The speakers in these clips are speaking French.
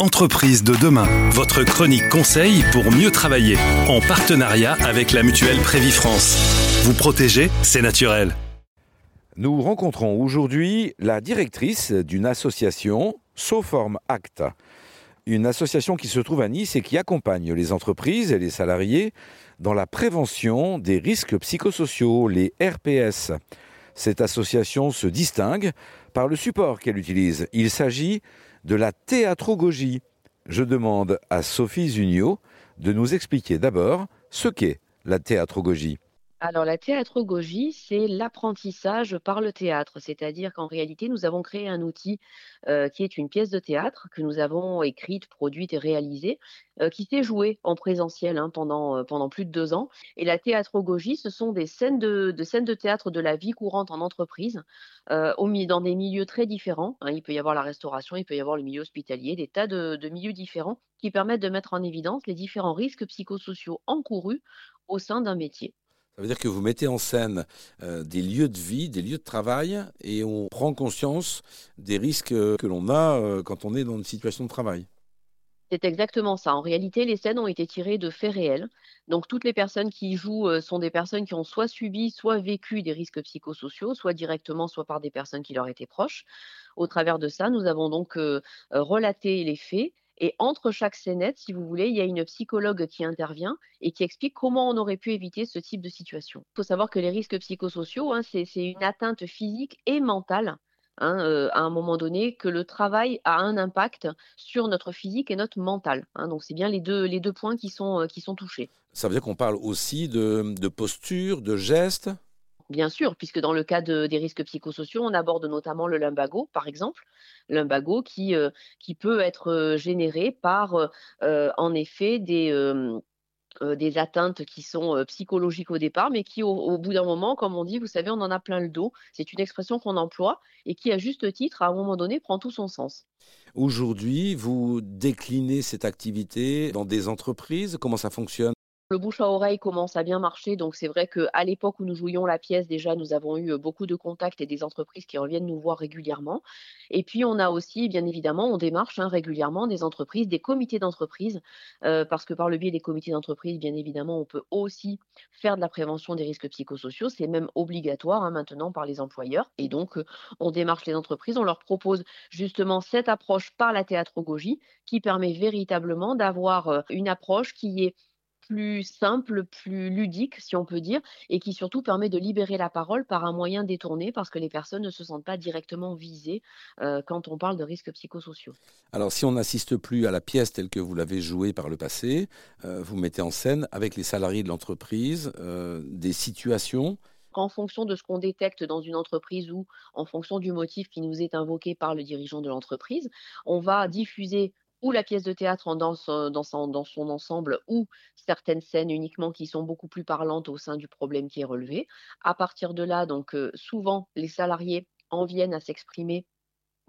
Entreprise de demain, votre chronique conseil pour mieux travailler, en partenariat avec la mutuelle Prévifrance. Vous protéger, c'est naturel. Nous rencontrons aujourd'hui la directrice d'une association, Soform Act, une association qui se trouve à Nice et qui accompagne les entreprises et les salariés dans la prévention des risques psychosociaux, les RPS. Cette association se distingue par le support qu'elle utilise. Il s'agit de la théatrogogie. Je demande à Sophie Zunio de nous expliquer d'abord ce qu'est la théatrogogie. Alors la théatrogogie, c'est l'apprentissage par le théâtre, c'est-à-dire qu'en réalité, nous avons créé un outil euh, qui est une pièce de théâtre que nous avons écrite, produite et réalisée, euh, qui s'est jouée en présentiel hein, pendant, euh, pendant plus de deux ans. Et la théatrogogie, ce sont des scènes de, scènes de théâtre de la vie courante en entreprise, dans des milieux très différents. Hein. Il peut y avoir la restauration, il peut y avoir le milieu hospitalier, des tas de milieux différents qui permettent de mettre en évidence les différents risques psychosociaux encourus au sein d'un métier. Ça veut dire que vous mettez en scène euh, des lieux de vie, des lieux de travail, et on prend conscience des risques que l'on a euh, quand on est dans une situation de travail. C'est exactement ça. En réalité, les scènes ont été tirées de faits réels. Donc, toutes les personnes qui y jouent euh, sont des personnes qui ont soit subi, soit vécu des risques psychosociaux, soit directement, soit par des personnes qui leur étaient proches. Au travers de ça, nous avons donc relaté les faits et entre chaque scénette, si vous voulez, il y a une psychologue qui intervient et qui explique comment on aurait pu éviter ce type de situation. Il faut savoir que les risques psychosociaux, hein, c'est une atteinte physique et mentale. Hein, euh, à un moment donné, que le travail a un impact sur notre physique et notre mental. Hein. donc c'est bien les deux, les deux points qui sont, euh, qui sont touchés. Ça veut dire qu'on parle aussi de, de posture, de gestes? Bien sûr, puisque dans le cas des risques psychosociaux, on aborde notamment le lumbago, par exemple, lumbago qui, euh, peut être euh, généré par, euh, en effet, des, des atteintes qui sont psychologiques au départ, mais qui, au, bout d'un moment, comme on dit, vous savez, on en a plein le dos. C'est une expression qu'on emploie et qui, à juste titre, à un moment donné, prend tout son sens. Aujourd'hui, vous déclinez cette activité dans des entreprises? Comment ça fonctionne? Le bouche à oreille commence à bien marcher, donc c'est vrai qu'à l'époque où nous jouions la pièce, déjà, nous avons eu beaucoup de contacts et des entreprises qui reviennent nous voir régulièrement. Et puis, on a aussi, bien évidemment, on démarche hein, régulièrement des entreprises, des comités d'entreprise, parce que par le biais des comités d'entreprise, bien évidemment, on peut aussi faire de la prévention des risques psychosociaux. C'est même obligatoire hein, maintenant par les employeurs. Et donc, on démarche les entreprises, on leur propose justement cette approche par la théatrogogie qui permet véritablement d'avoir une approche qui est plus simple, plus ludique, si on peut dire, et qui surtout permet de libérer la parole par un moyen détourné parce que les personnes ne se sentent pas directement visées euh, quand on parle de risques psychosociaux. Alors, si on n'assiste plus à la pièce telle que vous l'avez jouée par le passé, euh, vous mettez en scène avec les salariés de l'entreprise euh, des situations en fonction de ce qu'on détecte dans une entreprise ou en fonction du motif qui nous est invoqué par le dirigeant de l'entreprise, on va diffuser ou la pièce de théâtre dans, son, dans, son, ensemble, ou certaines scènes uniquement qui sont beaucoup plus parlantes au sein du problème qui est relevé. À partir de là, donc euh, souvent les salariés en viennent à s'exprimer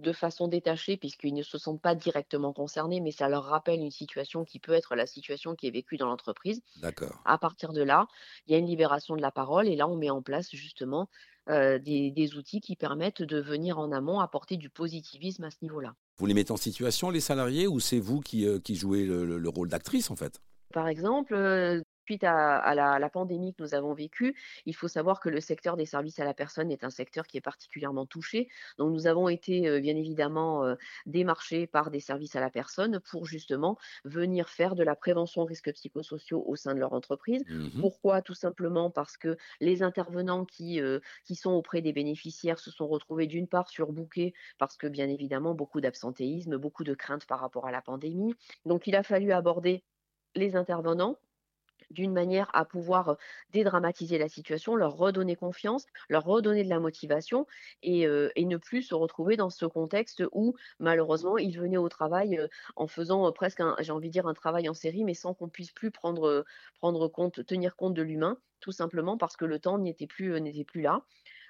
de façon détachée puisqu'ils ne se sentent pas directement concernés, mais ça leur rappelle une situation qui peut être la situation qui est vécue dans l'entreprise. D'accord. À partir de là, il y a une libération de la parole et là, on met en place justement euh, des, outils qui permettent de venir en amont apporter du positivisme à ce niveau-là. Vous les mettez en situation, les salariés, ou c'est vous qui, euh, jouez le rôle d'actrice en fait? Par exemple, euh, suite à, la, pandémie que nous avons vécue, il faut savoir que le secteur des services à la personne est un secteur qui est particulièrement touché. Donc nous avons été euh, bien évidemment euh, démarchés par des services à la personne pour justement venir faire de la prévention risques psychosociaux au sein de leur entreprise. Mmh Pourquoi? Tout simplement parce que les intervenants qui, euh, qui sont auprès des bénéficiaires se sont retrouvés d'une part surbookés parce que bien évidemment beaucoup d'absentéisme, beaucoup de craintes par rapport à la pandémie. Donc il a fallu aborder les intervenants d'une manière à pouvoir dédramatiser la situation, leur redonner confiance, leur redonner de la motivation et, ne plus se retrouver dans ce contexte où malheureusement ils venaient au travail en faisant presque, j'ai envie de dire, un travail en série, mais sans qu'on puisse plus prendre, compte, tenir compte de l'humain, tout simplement parce que le temps n'était plus, n'était plus là.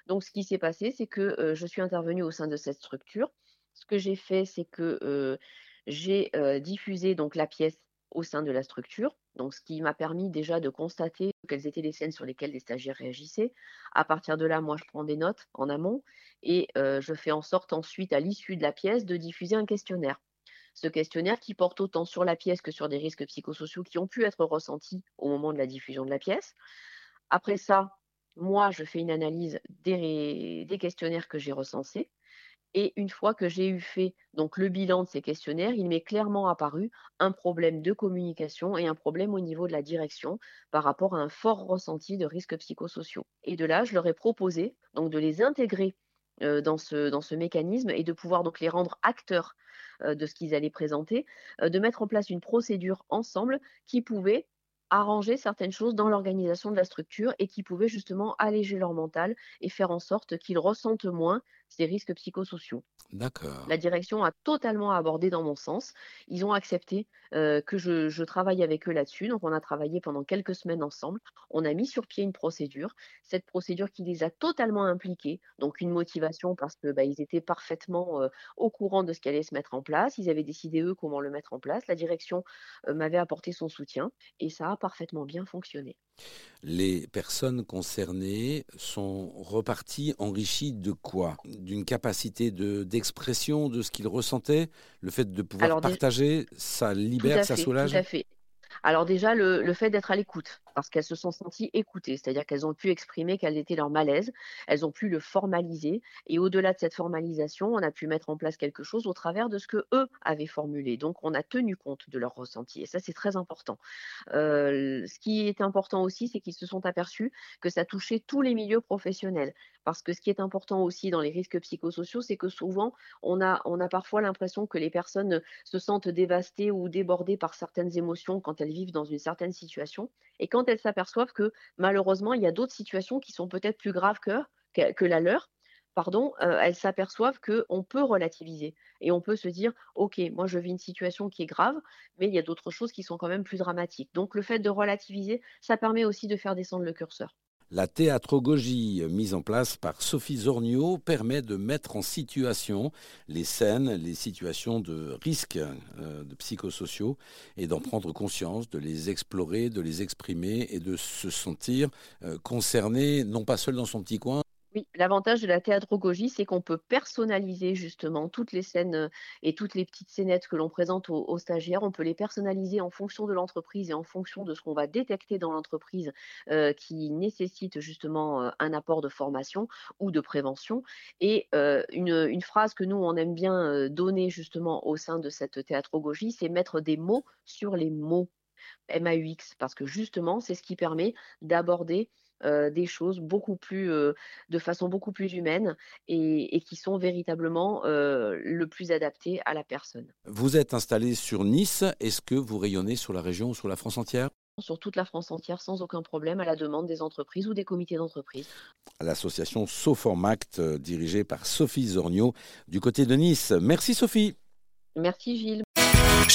Donc ce qui s'est passé, c'est que je suis intervenue au sein de cette structure. Ce que j'ai fait, c'est que j'ai diffusé donc la pièce au sein de la structure. Donc, ce qui m'a permis déjà de constater quelles étaient les scènes sur lesquelles les stagiaires réagissaient. À partir de là, moi, je prends des notes en amont et je fais en sorte ensuite, à l'issue de la pièce, de diffuser un questionnaire. ce questionnaire qui porte autant sur la pièce que sur des risques psychosociaux qui ont pu être ressentis au moment de la diffusion de la pièce. Après ça, moi, je fais une analyse des questionnaires que j'ai recensés. Et une fois que j'ai eu fait le bilan de ces questionnaires, il m'est clairement apparu un problème de communication et un problème au niveau de la direction par rapport à un fort ressenti de risques psychosociaux. Et de là, je leur ai proposé donc de les intégrer dans, ce, dans ce mécanisme et de pouvoir donc les rendre acteurs de ce qu'ils allaient présenter, de mettre en place une procédure ensemble qui pouvait arranger certaines choses dans l'organisation de la structure et qui pouvaient justement alléger leur mental et faire en sorte qu'ils ressentent moins ces risques psychosociaux. D'accord. La direction a totalement abordé dans mon sens. Ils ont accepté que je, je, travaille avec eux là-dessus. Donc, on a travaillé pendant quelques semaines ensemble. On a mis sur pied une procédure. Cette procédure qui les a totalement impliqués. Donc, une motivation parce que bah, ils étaient parfaitement au courant de ce qui allait se mettre en place. Ils avaient décidé eux comment le mettre en place. La direction m'avait apporté son soutien et ça a parfaitement bien fonctionné. Les personnes concernées sont reparties enrichies de quoi? D'une capacité d'expression de, ce qu'ils ressentaient Le fait de pouvoir Alors, partager, ça libère, ça fait, soulage. Tout à fait. Alors déjà, le, le fait d'être à l'écoute, parce qu'elles se sont senties écoutées, c'est-à-dire qu'elles ont pu exprimer quel était leur malaise, elles ont pu le formaliser, et au-delà de cette formalisation, on a pu mettre en place quelque chose au travers de ce que eux avaient formulé. Donc, on a tenu compte de leur ressenti, et ça, c'est très important. Euh, ce qui est important aussi, c'est qu'ils se sont aperçus que ça touchait tous les milieux professionnels, parce que ce qui est important aussi dans les risques psychosociaux, c'est que souvent, on a, on a parfois l'impression que les personnes se sentent dévastées ou débordées par certaines émotions quand elles vivent dans une certaine situation. Et quand elles s'aperçoivent que malheureusement, il y a d'autres situations qui sont peut-être plus graves que, la leur, pardon, euh, elles s'aperçoivent qu'on peut relativiser et on peut se dire, OK, moi je vis une situation qui est grave, mais il y a d'autres choses qui sont quand même plus dramatiques. Donc le fait de relativiser, ça permet aussi de faire descendre le curseur. La théatrogogie mise en place par Sophie Zornio permet de mettre en situation les scènes, les situations de risques euh, psychosociaux et d'en prendre conscience, de les explorer, de les exprimer et de se sentir euh, concerné, non pas seul dans son petit coin, oui, l'avantage de la théatrogogie, c'est qu'on peut personnaliser justement toutes les scènes et toutes les petites scénettes que l'on présente aux, stagiaires. On peut les personnaliser en fonction de l'entreprise et en fonction de ce qu'on va détecter dans l'entreprise euh, qui nécessite justement euh, un apport de formation ou de prévention. Et euh, une, phrase que nous, on aime bien donner justement au sein de cette théatrogogie, c'est mettre des mots sur les mots. MAUX, parce que justement, c'est ce qui permet d'aborder euh, des choses beaucoup plus, euh, de façon beaucoup plus humaine et, et qui sont véritablement euh, le plus adaptées à la personne. Vous êtes installé sur Nice. Est-ce que vous rayonnez sur la région ou sur la France entière? Sur toute la France entière sans aucun problème à la demande des entreprises ou des comités d'entreprise. L'association Soformact dirigée par Sophie Zornio du côté de Nice. Merci Sophie. Merci Gilles.